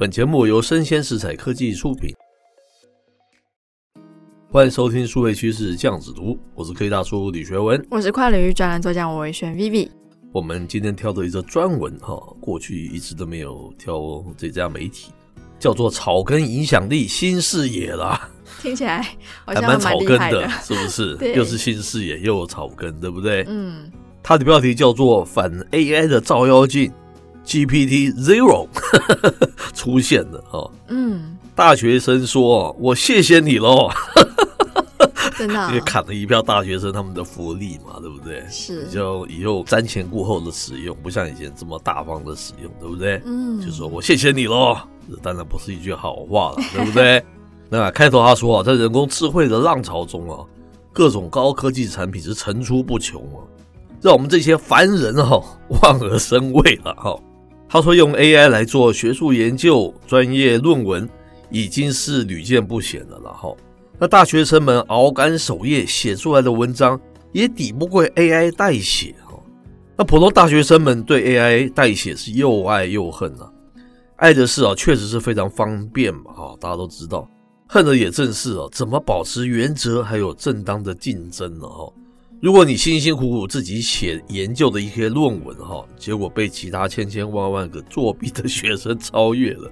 本节目由生鲜食材科技出品，欢迎收听数位趋势酱子读，我是科技大叔李学文，我是跨领域专栏作家我维轩 Vivi。我们今天挑的一则专文哈，过去一直都没有挑这家媒体，叫做“草根影响力新视野”啦，听起来 还蛮草根的，是不是？又是新视野，又有草根，对不对？嗯，它的标题叫做“反 AI 的照妖镜”。GPT Zero 出现了哈，嗯，大学生说：“我谢谢你喽。”真的，因为砍了一票大学生他们的福利嘛，对不对？是，就以后瞻前顾后的使用，不像以前这么大方的使用，对不对？嗯，就说我谢谢你喽，这当然不是一句好话了，对不对？那开头他说啊，在人工智慧的浪潮中啊，各种高科技产品是层出不穷啊，让我们这些凡人哈望而生畏了哈。他说：“用 AI 来做学术研究、专业论文，已经是屡见不鲜了。然后，那大学生们熬干守夜写出来的文章，也抵不过 AI 代写。哈，那普通大学生们对 AI 代写是又爱又恨啊。爱的是啊，确实是非常方便嘛。哈，大家都知道；恨的也正是啊，怎么保持原则，还有正当的竞争呢？哈。”如果你辛辛苦苦自己写研究的一些论文哈，结果被其他千千万万个作弊的学生超越了，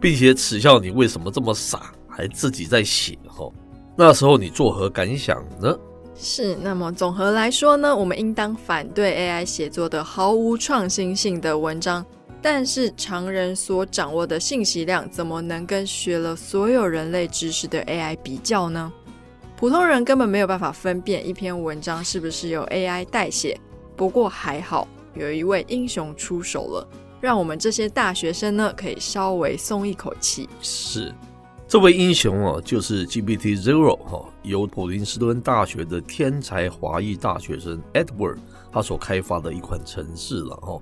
并且耻笑你为什么这么傻，还自己在写哈，那时候你作何感想呢？是，那么总和来说呢，我们应当反对 AI 写作的毫无创新性的文章。但是常人所掌握的信息量，怎么能跟学了所有人类知识的 AI 比较呢？普通人根本没有办法分辨一篇文章是不是由 AI 代写。不过还好，有一位英雄出手了，让我们这些大学生呢可以稍微松一口气。是，这位英雄啊，就是 GPT Zero 哈，由普林斯顿大学的天才华裔大学生 Edward 他所开发的一款程式了哈，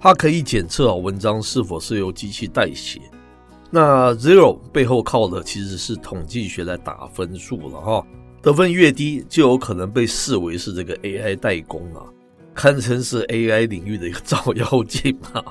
它可以检测啊文章是否是由机器代写。那 Zero 背后靠的其实是统计学来打分数了哈，得分越低就有可能被视为是这个 AI 代工啊，堪称是 AI 领域的一个照妖镜嘛。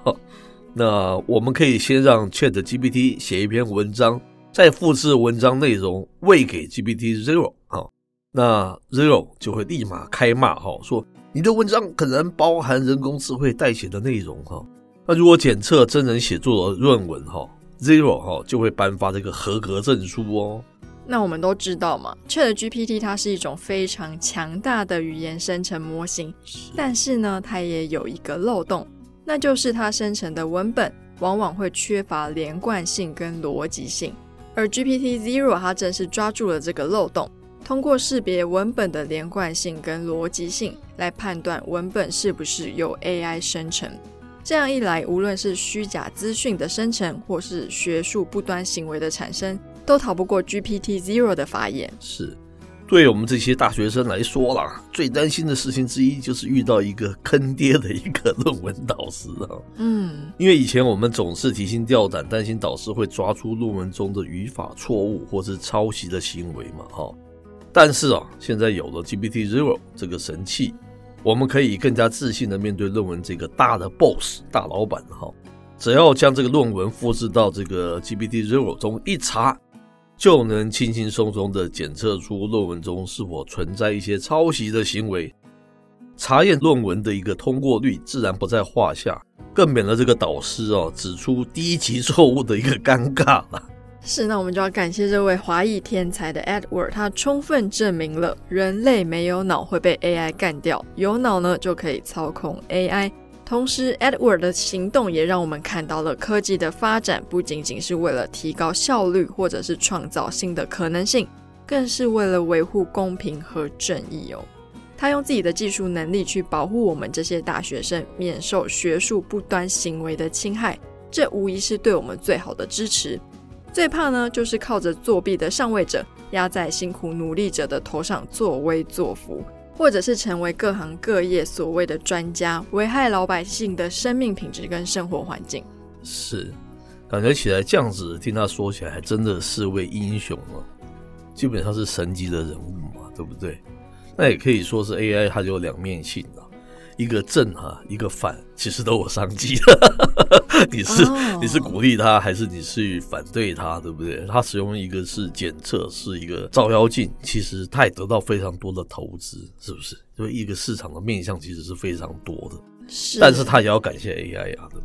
那我们可以先让 ChatGPT 写一篇文章，再复制文章内容喂给 GPT Zero 啊，那 Zero 就会立马开骂哈，说你的文章可能包含人工智慧代写的内容哈。那如果检测真人写作的论文哈。Zero 哈就会颁发这个合格证书哦。那我们都知道嘛，ChatGPT 它是一种非常强大的语言生成模型，是但是呢，它也有一个漏洞，那就是它生成的文本往往会缺乏连贯性跟逻辑性。而 GPT Zero 它正是抓住了这个漏洞，通过识别文本的连贯性跟逻辑性来判断文本是不是由 AI 生成。这样一来，无论是虚假资讯的生成，或是学术不端行为的产生，都逃不过 GPT Zero 的法眼。是，对我们这些大学生来说啦，最担心的事情之一就是遇到一个坑爹的一个论文导师啊。嗯，因为以前我们总是提心吊胆，担心导师会抓出论文中的语法错误或是抄袭的行为嘛，哈。但是啊，现在有了 GPT Zero 这个神器。我们可以更加自信地面对论文这个大的 boss 大老板哈，只要将这个论文复制到这个 GPT Zero 中一查，就能轻轻松松地检测出论文中是否存在一些抄袭的行为，查验论文的一个通过率自然不在话下，更免了这个导师哦指出低级错误的一个尴尬了。是，那我们就要感谢这位华裔天才的 Edward，他充分证明了人类没有脑会被 AI 干掉，有脑呢就可以操控 AI。同时，Edward 的行动也让我们看到了科技的发展不仅仅是为了提高效率，或者是创造新的可能性，更是为了维护公平和正义哦。他用自己的技术能力去保护我们这些大学生免受学术不端行为的侵害。这无疑是对我们最好的支持。最怕呢，就是靠着作弊的上位者压在辛苦努力者的头上作威作福，或者是成为各行各业所谓的专家，危害老百姓的生命品质跟生活环境。是，感觉起来这样子听他说起来，还真的是位英雄啊，基本上是神级的人物嘛，对不对？那也可以说是 AI，它有两面性啊。一个正哈，一个反，其实都有商机。你是、oh. 你是鼓励他，还是你是反对他，对不对？他使用一个是检测，是一个照妖镜，其实他也得到非常多的投资，是不是？因为一个市场的面向其实是非常多的。是，但是他也要感谢 AI 啊，对不对？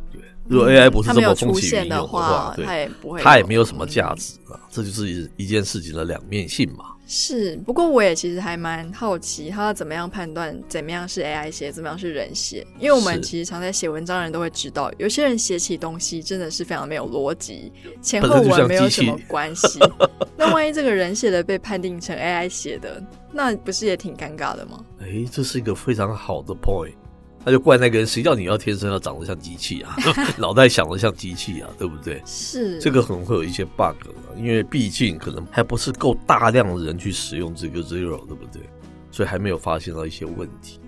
如果 AI 不是这么风起云涌的话，对，他也不会，它也没有什么价值啊。这就是一件事情的两面性嘛。是，不过我也其实还蛮好奇，他要怎么样判断怎么样是 AI 写，怎么样是人写？因为我们其实常在写文章的人都会知道，有些人写起东西真的是非常没有逻辑，前后文没有什么关系。那万一这个人写的被判定成 AI 写的，那不是也挺尴尬的吗？哎，这是一个非常好的 point。那就怪那个人，谁叫你要天生要长得像机器啊？脑袋想的像机器啊，对不对？是这个可能会有一些 bug 啊，因为毕竟可能还不是够大量的人去使用这个 Zero，对不对？所以还没有发现到一些问题。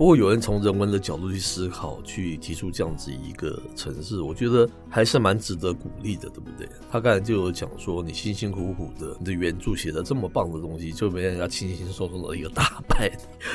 不过有人从人文的角度去思考，去提出这样子一个城市，我觉得还是蛮值得鼓励的，对不对？他刚才就有讲说，你辛辛苦苦的，你的原著写的这么棒的东西，就被人家轻轻松松的一个打败，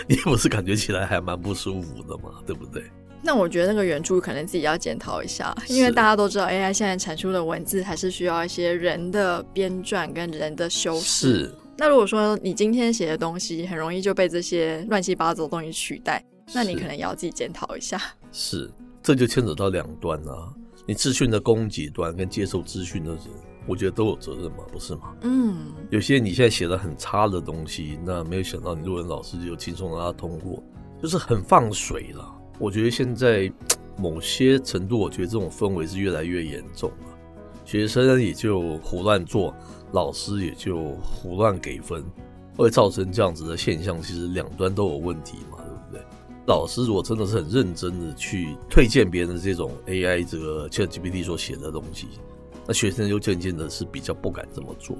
你不是感觉起来还蛮不舒服的吗？对不对？那我觉得那个原著可能自己要检讨一下，因为大家都知道 AI 现在产出的文字还是需要一些人的编撰跟人的修饰。是。那如果说你今天写的东西很容易就被这些乱七八糟的东西取代。那你可能要自己检讨一下。是，这就牵扯到两端啊。你资讯的供给端跟接受资讯的人，我觉得都有责任嘛，不是吗？嗯。有些你现在写的很差的东西，那没有想到你论文老师就轻松让他通过，就是很放水了。我觉得现在某些程度，我觉得这种氛围是越来越严重了。学生也就胡乱做，老师也就胡乱给分，会造成这样子的现象。其实两端都有问题嘛。老师如果真的是很认真的去推荐别人的这种 AI 这个 ChatGPT 所写的东西，那学生就渐渐的是比较不敢这么做。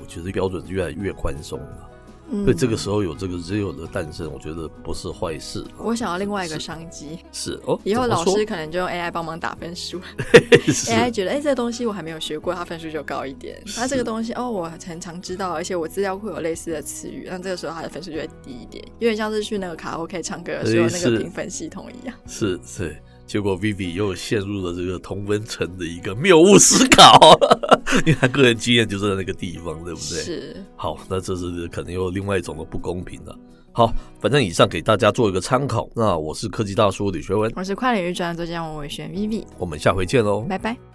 我觉得标准是越来越宽松了。所以这个时候有这个 Zero 的诞生，我觉得不是坏事。我想要另外一个商机，是，哦，以后老师可能就用 AI 帮忙打分数。AI 觉得，哎、欸，这个东西我还没有学过，它分数就高一点。它这个东西，哦，我很常知道，而且我资料库有类似的词语，那这个时候它的分数就会低一点，有点像是去那个卡拉 OK 唱歌的时候那个评分系统一样。是是。结果 Vivi 又陷入了这个同温层的一个谬误思考，因为他个人经验就在那个地方，对不对？是。好，那这是可能又另外一种的不公平了。好，反正以上给大家做一个参考。那我是科技大叔李学文，我是跨领域专栏作家王伟轩 Vivi，我们下回见喽，拜拜。